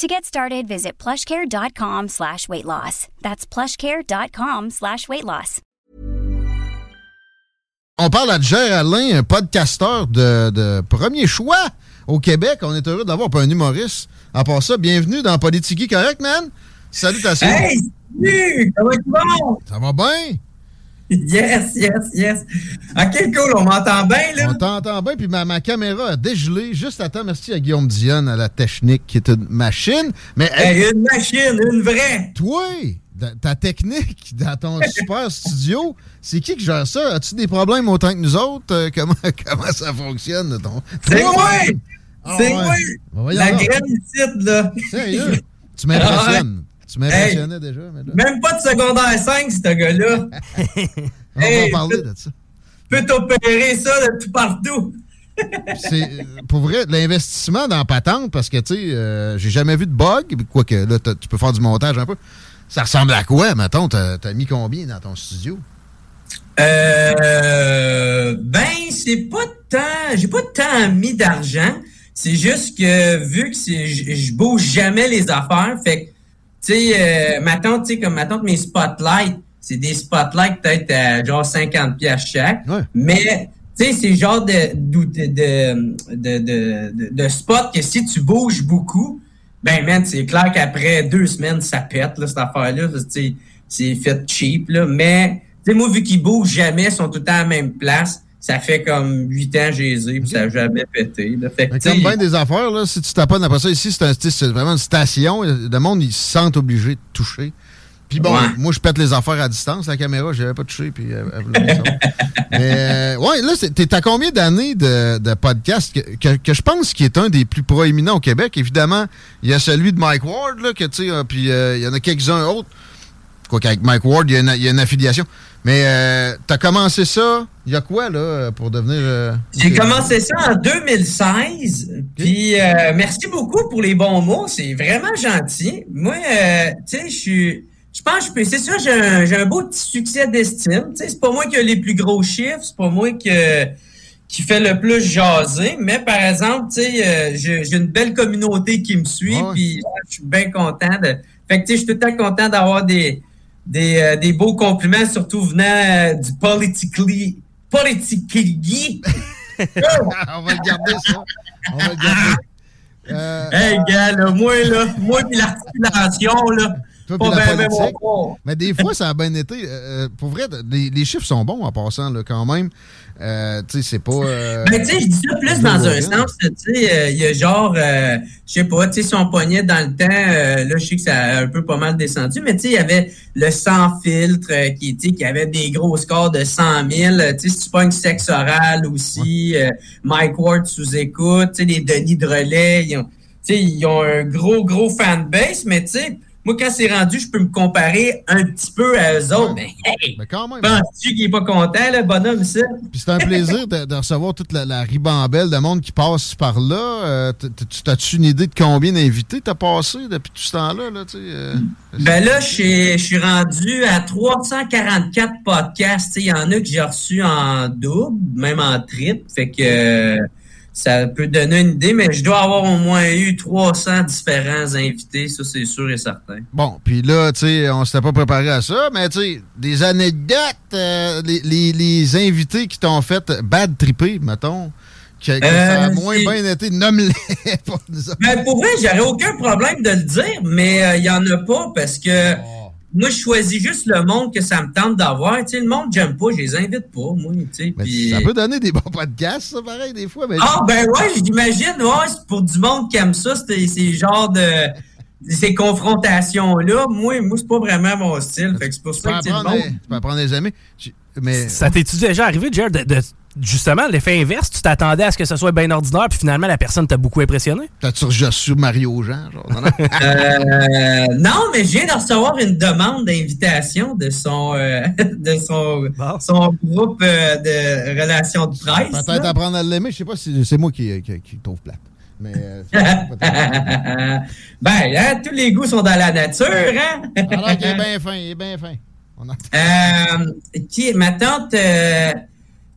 To get started, visit plushcare.com slash weight loss. That's plushcare.com slash weight loss. On parle à Jer Alain, un podcasteur de, de premier choix au Québec. On est heureux d'avoir pas un humoriste. À part ça, bienvenue dans Politique Correct, man. Salutations. Hey, salut! Ça va être bon? Ça va bien? Yes, yes, yes. OK, cool, on m'entend bien, là? On t'entend bien, puis ma, ma caméra a dégelé juste à temps. Merci à Guillaume Dionne, à la technique, qui est une machine. Mais Hey, une machine, une vraie! toi, ta technique dans ton super studio, c'est qui qui gère ça? As-tu des problèmes autant que nous autres? Euh, comment, comment ça fonctionne? Ton... C'est moi! Ah C'est ouais. moi! Voyons La graine ici, là! Sérieux? Tu m'impressionnes. Tu m'impressionnais déjà, mais là, Même pas de secondaire 5, ce gars-là! on va en parler de ça. Peut t'opérer ça de tout partout! C'est euh, pour vrai l'investissement dans patente parce que tu sais euh, j'ai jamais vu de bug quoique là tu peux faire du montage un peu ça ressemble à quoi mettons t'as as mis combien dans ton studio? Euh, ben, c'est pas tant. J'ai pas tant mis d'argent. C'est juste que vu que je je bouge jamais les affaires, fait que, tu sais, euh, ma tante, tu sais, comme ma tante, mes spotlights, c'est des spotlights peut-être à genre 50 pièces chaque. Ouais. Mais, tu sais, c'est genre de, de, de, de, de, spot que si tu bouges beaucoup, ben, man, c'est clair qu'après deux semaines, ça pète, là, cette affaire-là. C'est fait cheap, là. Mais, tu sais, moi, vu qu'ils bougent jamais, ils sont tout le temps à la même place, ça fait comme huit ans que j'ai puis ça n'a jamais pété, là. Fait que, comme bien des affaires là si tu taponnes après ça ici c'est un- vraiment une station. Le monde ils se sentent obligés de toucher. Puis bon Ouais. moi je pète les affaires à distance la caméra j'avais pas touché puis euh, mais euh, ouais là t'es à combien d'années de, de podcast? Que, que, que je pense qui est un des plus proéminents au Québec. Évidemment il y a celui de Mike Ward là que tu sais euh, puis euh, il y en a quelques-uns autres. Quoi qu'avec Mike Ward y, il y a une affiliation mais euh, t'as commencé ça il y a quoi là pour devenir euh, J'ai commencé ça en 2016. Puis euh, merci beaucoup pour les bons mots. C'est vraiment gentil. Moi, euh, tu sais, je suis. Je pense que je peux. C'est ça, j'ai un, j'ai un beau petit succès d'estime. Tu sais, c'est pas moi qui a les plus gros chiffres, c'est pas moi que, qui fait le plus jaser. Mais par exemple, tu sais, euh, j'ai une belle communauté qui me suit. Ah. Puis je suis bien content de. Fait que tu sais, je suis tout le temps content d'avoir des, des, euh, des beaux compliments, surtout venant euh, du politically. Politically. on va le garder ça on va le garder Euh, Hey, gars, là, moi, là, moi, l'articulation, là, Toi, la politique. Mais des fois, ça a bien été. Euh, pour vrai, les, chiffres sont bons en passant, là, quand même. Euh, tu sais, c'est pas. Euh, mais tu sais, je dis ça plus dans un sens, tu sais, il y a genre, je sais pas, tu sais, si on pognait dans le temps, là, je sais que ça a un peu pas mal descendu, mais tu sais, il y avait le sans filtre qui, qui avait des gros scores de 100 000. Tu sais, si tu pognes sexe oral aussi, Mike Ward sous écoute, tu sais, les Denis de relais, ils ont, ils ont un gros, gros fanbase, mais tu sais, moi, quand c'est rendu, je peux me comparer un petit peu à eux autres. Mais, hey, mais quand même. Penses-tu qu'il n'est pas content, le bonhomme, ça? Puis c'est un plaisir de, recevoir toute la, ribambelle de monde qui passe par là. Euh, tu As-tu une idée de combien d'invités t'as passé depuis tout ce temps-là? Là, euh, ben là, je suis rendu à 344 podcasts. Il y en a que j'ai reçus en double, même en triple. Fait que ça peut donner une idée, mais je dois avoir au moins eu 300 différents invités, ça c'est sûr et certain. Bon, puis là, tu sais, on s'était pas préparé à ça, mais tu sais, des anecdotes, euh, les, invités qui t'ont fait bad tripper, mettons, que, ça a euh, moins bien été, nomme-les. ben, pour vrai, j'aurais aucun problème de le dire, mais euh, il y en a pas parce que... Oh moi, je choisis juste le monde que ça me tente d'avoir. Tu sais, le monde, j'aime pas, je les invite pas, moi, tu sais. Pis... Ça peut donner des bons podcasts, ça, pareil, des fois. Mais... Ah, ben ouais, j'imagine, ouais, c'est pour du monde qui aime ça, c'est ces genres de... Ces confrontations-là, moi, moi c'est pas vraiment mon style. Fait que c'est pour ça que tu peux apprendre des amis. Mais... Ça t'es-tu déjà arrivé, Jared, de justement, l'effet inverse, tu t'attendais à ce que ce soit bien ordinaire, puis finalement, la personne t'a beaucoup impressionné? T'as-tu reçu Mario Jean? Genre, non, euh, non, mais je viens de recevoir une demande d'invitation de son, euh, de son, son groupe euh, de relations de presse. Peut-être apprendre à l'aimer. Je sais pas si c'est moi qui, qui, qui trouve plate. Mais ben, hein, tous les goûts sont dans la nature, hein? Alors qu'il est bien fin, il est bien fin. Qui, ma tante,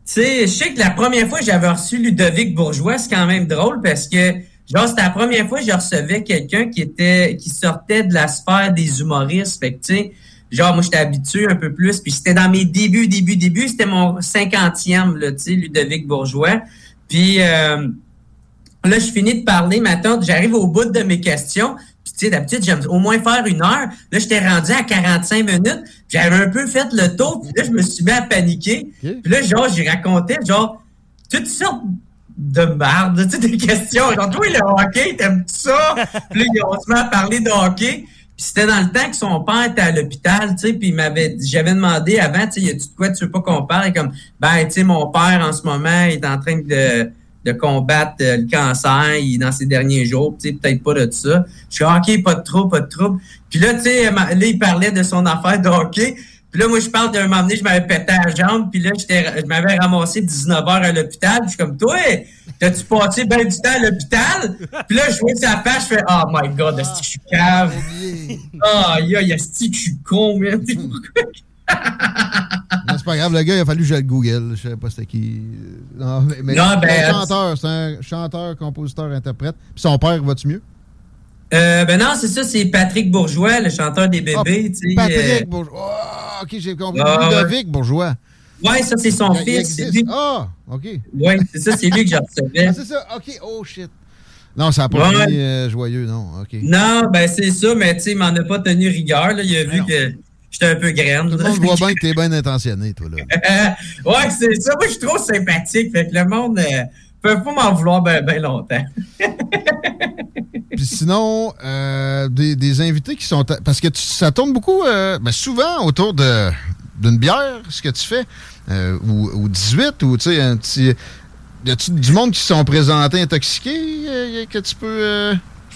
tu sais, je sais que la première fois que j'avais reçu Ludovic Bourgeois, c'est quand même drôle parce que, genre, c'était la première fois que je recevais quelqu'un qui était, qui sortait de la sphère des humoristes. Fait que, tu sais, genre, moi, j'étais habitué un peu plus. Puis c'était dans mes débuts, débuts, débuts. C'était mon cinquantième, là, tu sais, Ludovic Bourgeois. Puis, euh, là, je finis de parler, ma tante, j'arrive au bout de mes questions tu sais, d'habitude, j'aime au moins faire une heure. Là, j'étais rendu à 45 minutes. J'avais un peu fait le tour. Puis là, je me suis mis à paniquer. Puis là, genre, j'ai raconté, genre, toutes sortes de merde, tu sais, des questions. Genre, toi, le hockey, t'aimes ça? Puis là, on se met à parler de hockey. Puis c'était dans le temps que son père était à l'hôpital, tu sais, puis il m'avait, j'avais demandé avant, tu sais, y a-tu de quoi tu veux pas qu'on parle? Et comme, ben, tu sais, mon père, en ce moment, il est en train de de combattre euh, le cancer il, dans ses derniers jours, tu sais, peut-être pas de ça. Je suis OK, pas de trouble, pas de trouble. Puis là, tu sais, là, il parlait de son affaire de hockey. Puis là, moi, je parle d'un moment donné, je m'avais pété la jambe, puis là, je m'avais ramassé 19 heures à l'hôpital. Puis je suis comme, toi, t'as-tu passé bien du temps à l'hôpital? Puis là, je vois sa page, je fais, oh my god, est-ce que je suis cave? Ah, oh, a est-ce que je suis con, mais c'est pas grave, le gars, il a fallu que je le Google. Je sais pas c'était qui. Non, mais, non, ben, c'est un chanteur, c'est un chanteur, compositeur, interprète. Puis son père, va-tu mieux? Euh, ben non, c'est ça, c'est Patrick Bourgeois, le chanteur des bébés. Ah, Patrick euh, Bourgeois. Oh, ok, j'ai compris. Ah, Ludovic Bourgeois. Ouais, ça, c'est son fils. Ah, ok. Ouais, c'est ça, c'est lui que j'ai recevais. Ah, c'est ça, ok, oh shit. Non, ça n'a pas été euh, joyeux, non. ok. Non, ben c'est ça, mais tu sais, il m'en a pas tenu rigueur. Là. Il a vu que J'étais un peu graine. Tout le monde voit bien que t'es bien intentionné, toi, là. ouais, c'est ça. Moi, je suis trop sympathique. Fait que le monde euh, peut pas m'en vouloir bien ben longtemps. Puis sinon, euh, des, des, invités qui sont... Parce que ça tourne beaucoup, euh, ben souvent, autour de d'une bière, ce que tu fais, euh, ou, ou 18, ou tu sais, un petit... Y a-tu du monde qui se sont présentés intoxiqués euh, que tu peux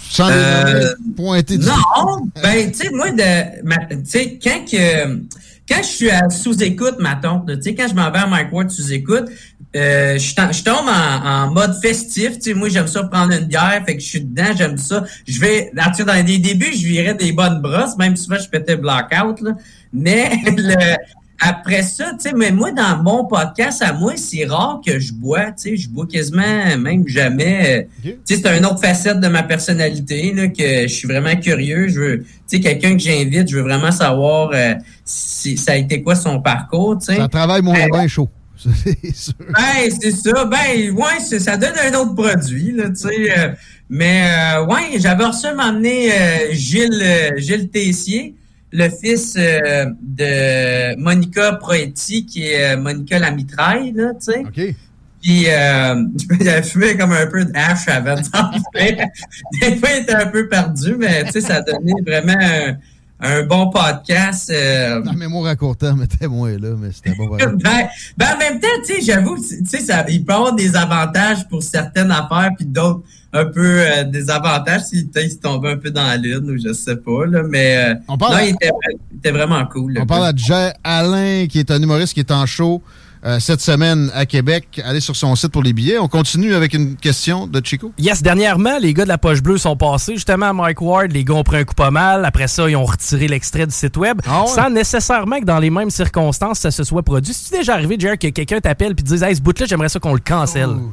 sans euh, pointer Non, ben, tu sais, moi, de, tu sais, quand que, quand je suis à sous-écoute, ma tante, tu sais, quand je m'en vais à Mike Ward sous-écoute, euh, je, tombe en, mode festif. Tu sais, moi, j'aime ça prendre une bière, fait que je suis dedans, j'aime ça. Je vais, là, dans les débuts, je virais des bonnes brosses, même souvent je pétais blackout, là. Mais le, après ça, tu sais, mais moi, dans mon podcast, à moi, c'est rare que je bois, tu sais, je bois quasiment, même jamais. Tu sais, c'est une autre facette de ma personnalité, là, que je suis vraiment curieux. Je veux, tu sais, quelqu'un que j'invite, je veux vraiment savoir euh, si ça a été quoi son parcours, tu sais. Ça travaille moins euh, chaud. C'est sûr. Ben, c'est ça. Ben, ouais, ça donne un autre produit, là, tu sais. Euh, mais, ouais, j'avais reçu m'emmener Gilles, Gilles Tessier le fils euh, de Monica Proetti, qui est euh, Monica la mitraille, là, tu sais. OK. Puis, euh, il fumé comme un peu de hache avant de. Des fois, il était un peu perdu, mais tu sais, ça a donné vraiment un, un bon podcast. Euh, La mémoire à court terme était moins là, mais c'était bon. ben, ben, en même temps, tu sais, j'avoue, tu sais, il peut avoir des avantages pour certaines affaires, puis d'autres un peu euh, des avantages s'il tu s'il tombait un peu dans la lune ou je sais pas, là, mais euh, On parle non, à- il, était, il était vraiment cool. On parle à Jay Alain, qui est un humoriste qui est en show euh, cette semaine à Québec. Allez sur son site pour les billets. On continue avec une question de Chico. Yes, dernièrement, les gars de la poche bleue sont passés justement à Mike Ward. Les gars ont pris un coup pas mal. Après ça, ils ont retiré l'extrait du site web. Ah ouais? Sans nécessairement que dans les mêmes circonstances, ça se soit produit. C'est déjà arrivé, Jerry, que quelqu'un t'appelle et te dise Hey, ce bout-là, j'aimerais ça qu'on le cancelle? Oh.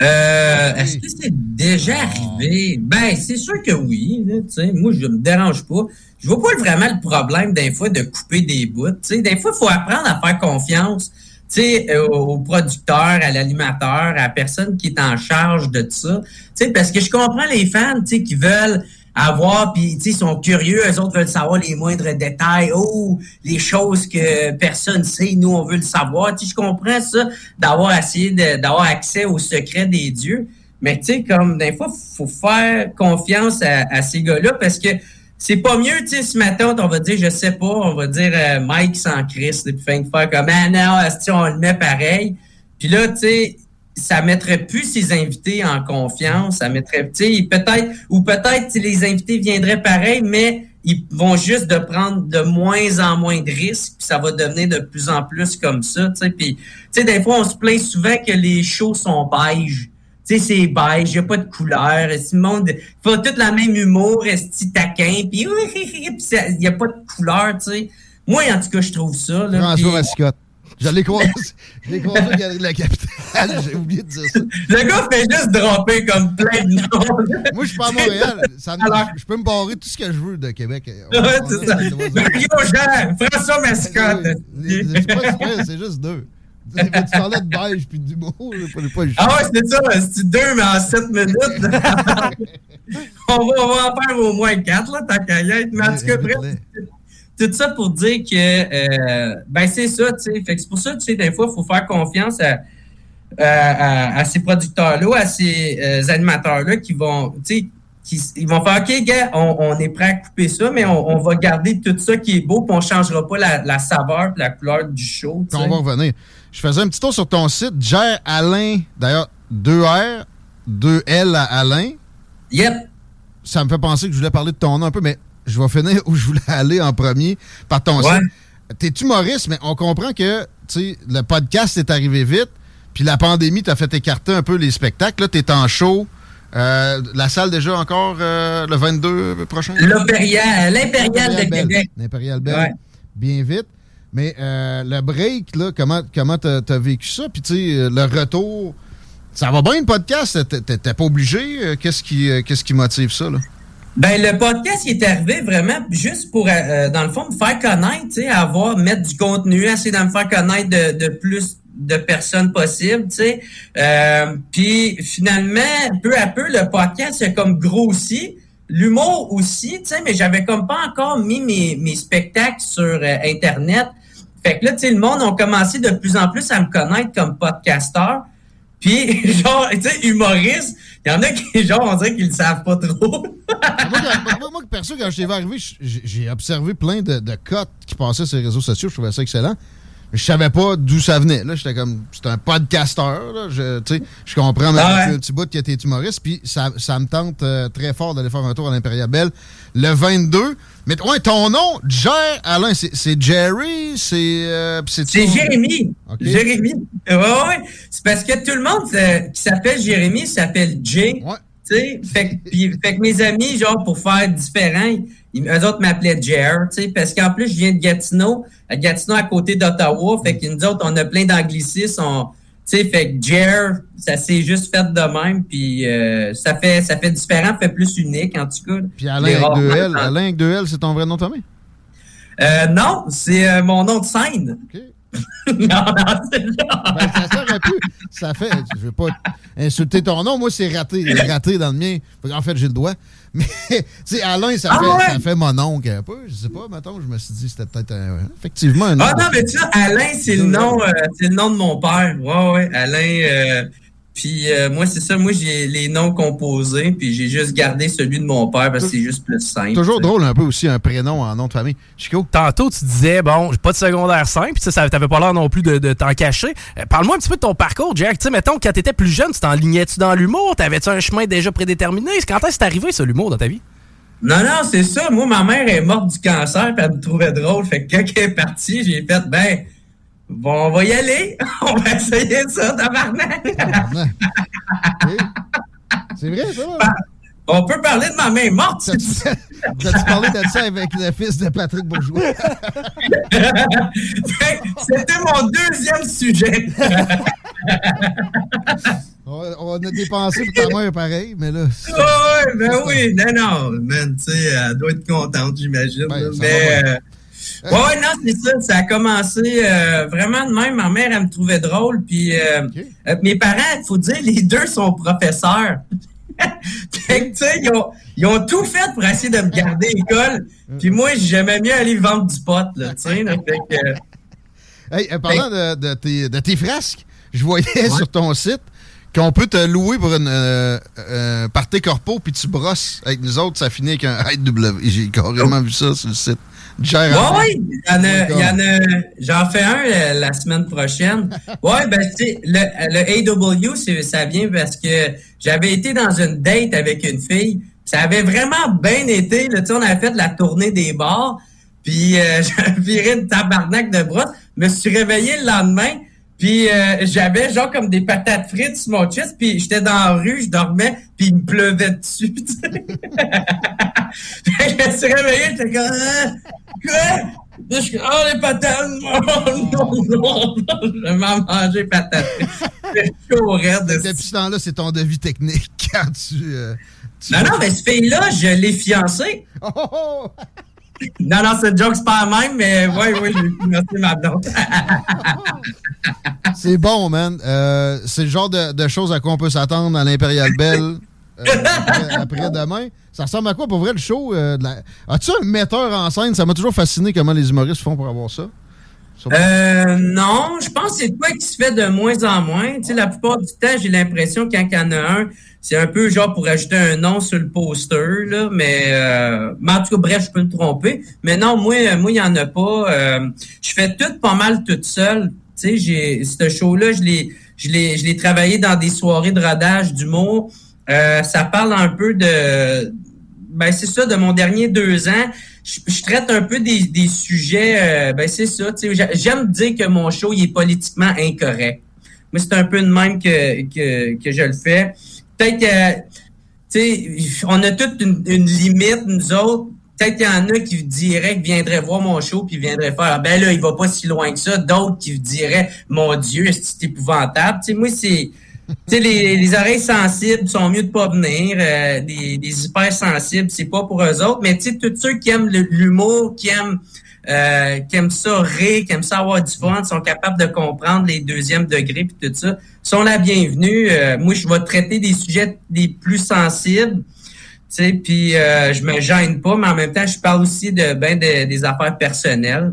Euh, Est-ce que c'est déjà arrivé? Ben, c'est sûr que oui. là, moi, je me dérange pas. Je vois pas vraiment le problème des fois de couper des bouts. tu sais. Des fois, il faut apprendre à faire confiance euh, au producteur, à l'animateur, à la personne qui est en charge de ça. Tu sais, parce que je comprends les fans qui veulent avoir, puis tu sais, ils sont curieux, eux autres veulent savoir les moindres détails, oh, les choses que personne sait, nous on veut le savoir. Tu je comprends ça, d'avoir essayé d'avoir accès aux secrets des dieux. Mais tu sais, comme des fois, faut faire confiance à, à ces gars-là parce que c'est pas mieux, tu sais, ce matin, on va dire, je sais pas, on va dire euh, Mike sans Christ, puis fin de faire comme ah non, on le met pareil. Puis là, tu sais, ça mettrait plus ses invités en confiance, ça mettrait, tu sais, peut-être, ou peut-être les invités viendraient pareil, mais ils vont juste de prendre de moins en moins de risques, puis ça va devenir de plus en plus comme ça, tu sais. Puis, tu sais, des fois, on se plaint souvent que les shows sont beige. Tu sais, c'est beige, il n'y a pas de couleur. Si le monde fait tout le même humour, est taquin, puis il n'y a pas de couleur, tu sais. Moi, en tout cas, je trouve ça. Là, François puis- Mascotte. Je l'ai croisé, je l'ai croisé à la Galerie de la Capitale. J'ai oublié de dire ça. Le gars fait juste dropper comme plein de noms. Moi, je suis pas à Montréal. Ça Alors- je peux me barrer tout ce que je veux de Québec. On- Ouais, on c'est ça. Mario Jean, François Mascotte. C'est pas super, c'est juste deux. Tu parlais de beige puis d'humour, j'ai pas, pas. Ah ouais, c'est ça, c'est deux, mais en sept minutes. on, va, on va en faire au moins quatre, là, tant qu'à y être. Mais en tout cas, bref, tout ça pour dire que, euh, ben, c'est ça, tu sais. Fait que c'est pour ça, tu sais, des fois, il faut faire confiance à, à, à- à ces producteurs-là, à ces euh, animateurs-là qui vont, tu sais, qui, ils vont faire, OK, gars, on, on est prêt à couper ça, mais on, on va garder tout ça qui est beau, puis on changera pas la, la saveur et la couleur du show. on va revenir. Je faisais un petit tour sur ton site. Jer Alain, d'ailleurs, 2 R, 2 L à Alain. Yep. Ça me fait penser que je voulais parler de ton nom un peu, mais je vais finir où je voulais aller en premier par ton Ouais. T'es humoriste, mais on comprend que le podcast est arrivé vite, puis la pandémie t'a fait écarter un peu les spectacles. Là, t'es en show. Euh, la salle déjà encore euh, le 22 prochain? L'Impérial, l'Impérial de Belle. Québec. L'Impérial Belle, Ouais. bien vite. Mais euh, le break, là, comment comment t'as as vécu ça? Puis tu sais, le retour, ça va bien le podcast? T'es- pas obligé? Qu'est-ce qui, qu'est-ce qui motive ça? Là? Ben, le podcast, il est arrivé vraiment juste pour, euh, dans le fond, me faire connaître, avoir, mettre du contenu, essayer de me faire connaître de, de plus de personnes possible, tu sais. Euh, Puis, finalement, peu à peu, le podcast a comme grossi. L'humour aussi, tu sais, mais j'avais comme pas encore mis mes, mes spectacles sur euh, Internet. Fait que là, tu sais, le monde a commencé de plus en plus à me connaître comme podcasteur. Puis, genre, tu sais, humoriste, il y en a qui, genre, on dirait qu'ils le savent pas trop. moi, moi, perso, quand je t'ai vu arriver, j'ai j'ai observé plein de, de cotes qui passaient sur les réseaux sociaux. Je trouvais ça excellent. Je savais pas d'où ça venait. Là, j'étais comme, c'est un podcasteur. Là. Je, tu sais, je comprends Ah ouais? un petit bout que t'es humoriste. Puis ça, ça me tente euh, très fort d'aller faire un tour à l'Impérial Belle le 22. Mais ouais, ton nom, Jer Alain, c'est Jerry, c'est. euh, C'est Jérémy. Jérémy. Ouais, ouais. C'est parce que tout le monde euh, qui s'appelle Jérémy s'appelle Jay. Ouais. Fait, que- puis- fait que mes amis, genre, pour faire différent, ils, eux autres m'appelaient Jer, tu sais, parce qu'en plus, je viens de Gatineau, à Gatineau à côté d'Ottawa, fait que nous autres, on a plein d'anglicismes, on- tu sais, fait que Jer, ça s'est juste fait de même, puis euh, ça fait ça fait différent, fait plus unique, en tout cas. Puis Alain avec deux L. Alain avec deux L, c'est ton vrai nom de famille? Euh, non, c'est euh, mon nom de scène. OK. non, non, c'est. Ben, ça serait pu. Ça fait. Je veux pas insulter ton nom. Moi, c'est raté. Raté dans le mien. En fait, j'ai le doigt. Mais, tu sais, Alain, ça, Ah fait, ouais? ça fait mon oncle un peu. Je sais pas, mettons, je me suis dit, c'était peut-être un- effectivement un Ah nom. non, mais tu vois, Alain, c'est le nom, euh, c'est le nom de mon père. Ouais, ouais, Alain. euh, puis euh, moi, c'est ça, moi j'ai les noms composés, puis j'ai juste gardé celui de mon père parce que c'est juste plus simple. Toujours drôle un peu aussi, un prénom en nom de famille. Chico? Tantôt, tu disais, bon, j'ai pas de secondaire 5, puis ça, ça t'avait pas l'air non plus de, de t'en cacher. Euh, Parle-moi un petit peu de ton parcours, Jack. Tu sais, mettons, quand t'étais plus jeune, tu t'enlignais-tu dans l'humour? T'avais-tu un chemin déjà prédéterminé? Quand est-ce que c'est arrivé, ça, l'humour, dans ta vie? Non, non, c'est ça. Moi, ma mère est morte du cancer, puis elle me trouvait drôle. Fait que quand elle est partie, j'ai fait, ben, bon, on va y aller. on va essayer ça, tabarnak. C'est vrai, ça? on peut parler de ma mère morte. tu. T'as-tu parlé de ça avec le fils de Patrick Bourgeois? C'était mon deuxième sujet. on, a dépensé pour ta mère pareil, mais là. ouais, ben oui, non, non, man, tu sais, elle doit être contente, j'imagine. Ça mais, euh, ouais, non, c'est ça, ça a commencé euh, vraiment de même. Ma mère, elle me trouvait drôle, puis euh, euh, mes parents, il faut dire, les deux sont professeurs. fait que, tu sais, ils ont, ils ont tout fait pour essayer de me garder à l'école, puis moi, j'aimais mieux aller vendre du pot, là, tu sais, là, fait que... Hey, parlant de, de tes, de tes frasques, je voyais sur ton site qu'on peut te louer pour une euh, euh, corpo puis tu brosses avec nous autres, ça finit avec un IW. J'ai carrément vu ça sur le site. Gère Ouais, ouais, il y en a, il y en a- j'en fais un euh, la semaine prochaine. Ouais, ben, tu sais, le, le AW, ça vient parce que j'avais été dans une date avec une fille. Ça avait vraiment bien été, là, tu sais, on avait fait la tournée des bars, puis euh, j'avais viré une tabarnak de brosse. Je me suis réveillé le lendemain, puis euh, j'avais genre comme des patates frites sur mon chest, puis j'étais dans la rue, je dormais, puis il me pleuvait dessus. Fait que je me suis réveillé, j'étais comme... Quoi? Là, je suis oh, les patates! Non, non, non! Je vais m'en manger patates. C'est chaud, raide. Depuis ce temps-là, c'est ton devis technique quand tu. euh, tu- Non, non, mais ce fille-là, je l'ai fiancée. Oh, oh, oh! Non, non, c'est joke, c'est pas la même, mais oui, oui, je l'ai fiancée, ma blonde. C'est bon, man. Euh, c'est le genre de, de choses à quoi on peut s'attendre à l'Impérial Bell euh, après, après demain. Ça ressemble à quoi? Pour vrai le show? euh, As-tu un metteur en scène? Ça m'a toujours fasciné comment les humoristes font pour avoir ça. Euh, non, je pense que c'est quoi qui se fait de moins en moins. Tu sais, la plupart du temps, j'ai l'impression quand il y en a un, c'est un peu genre pour ajouter un nom sur le poster, là. Mais, euh, en tout cas, bref, je peux me tromper. Mais non, moi, moi, il y en a pas. Je fais tout pas mal toute seule. Tu sais, ce show-là, je l'ai, je l'ai, je l'ai travaillé dans des soirées de rodage d'humour. Euh, ça parle un peu de, ben c'est ça, de mon dernier deux ans. Je, traite un peu des, des sujets, euh, ben c'est ça. J'aime dire que mon show il est politiquement incorrect. Moi, c'est un peu de même que, que, que je le fais. Peut-être que, tu sais, on a toute une, limite, nous autres. Peut-être qu'il y en a qui diraient viendraient voir mon show puis viendraient faire ah, ben là, il va pas si loin que ça. D'autres qui diraient Mon Dieu, c'est épouvantable? Tu sais, moi, c'est. Les, les oreilles sensibles sont mieux de pas venir. euh, des, des hypersensibles, c'est pas pour eux autres. Mais tu sais, tous ceux qui aiment l'humour, qui aiment euh, qui aiment ça rire, qui aiment ça avoir du fun, sont capables de comprendre les deuxièmes degrés puis tout ça, sont la bienvenue. Euh, moi, je vais traiter des sujets les plus sensibles. Tu puis euh, je me gêne pas, mais en même temps, je parle aussi de ben de- des affaires personnelles.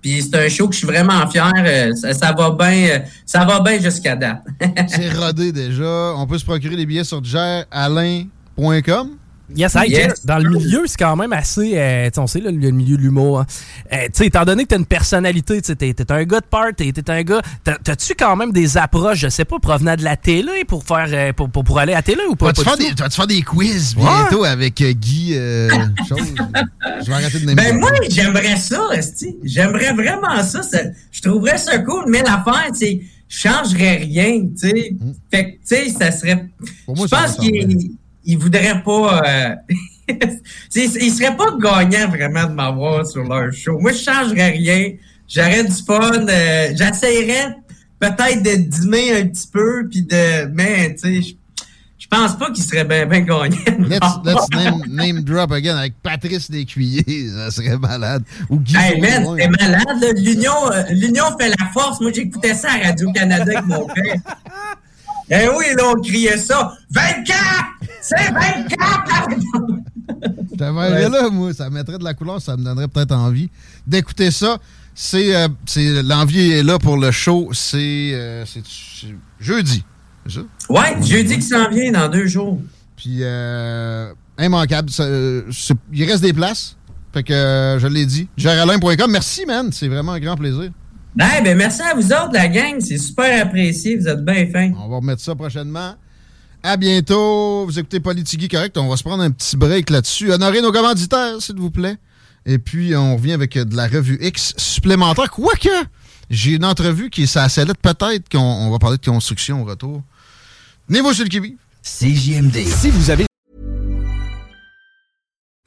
Puis c'est un show que je suis vraiment fier. euh, ça, va bien, euh, ça va bien jusqu'à date. C'est rodé déjà. On peut se procurer des billets sur geralain.com. Yes, hey, Yes. Dans le milieu, c'est quand même assez. euh, tu sais, on sait, là, le milieu de l'humour. hein. Euh, tu sais, étant donné que t'as une personnalité, tu t'es un gars de party, t'es un gars. t'as- T'as-tu quand même des approches, je sais pas, provenant de la télé pour faire euh, pour, pour, pour aller à la télé ou pas? Vas-tu faire, tout? vas-tu faire des quiz bientôt avec euh, Guy euh, chose? Je vais arrêter de. Ben moi, j'aimerais ça, esti. J'aimerais vraiment ça, ça. Je trouverais ça cool, mais l'affaire, c'est je changerais rien, tu sais. Fait que, tu sais, ça serait. Je pense qu'il il voudrait pas. Euh... tu sais, il serait pas gagnant vraiment de m'avoir sur leur show. Moi, je changerais rien. J'aurais du fun. euh, J'essayerais peut-être de dîner un petit peu, puis de. Mais, tu sais, je- pense pas qu'il serait bien ben. Let's, let's name, name drop again avec Patrice Lécuyer. Ça serait malade. Ou Guy Hey man, c'était malade. L'union, euh, l'union fait la force. Moi, j'écoutais ça à Radio-Canada avec mon père. Eh oui, là, on criait ça. 24! C'est 24! Je te verrais là, moi. Ça mettrait de la couleur, ça me donnerait peut-être envie d'écouter ça. C'est, euh, c'est l'envie est là pour le show. C'est, euh, c'est, c'est jeudi. C'est ça? Ouais, jeudi qui s'en vient dans deux jours. Puis, euh, immanquable. Ça, c'est- il reste des places. Fait que je l'ai dit. Géraldin.com. Merci, man. C'est vraiment un grand plaisir. Ben, ben, merci à vous autres, la gang. C'est super apprécié. Vous êtes bien fins. On va remettre ça prochainement. À bientôt. Vous écoutez Politigui Correct. On va se prendre un petit break là-dessus. Honorez nos commanditaires, s'il vous plaît. Et puis, on revient avec euh, de la revue X supplémentaire. Quoique, j'ai une entrevue qui est sa sellette. Peut-être qu'on on va parler de construction au retour. Venez-vous sur le kiwi. CJMD. Si vous avez